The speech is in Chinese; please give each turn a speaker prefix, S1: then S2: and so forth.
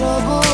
S1: 说不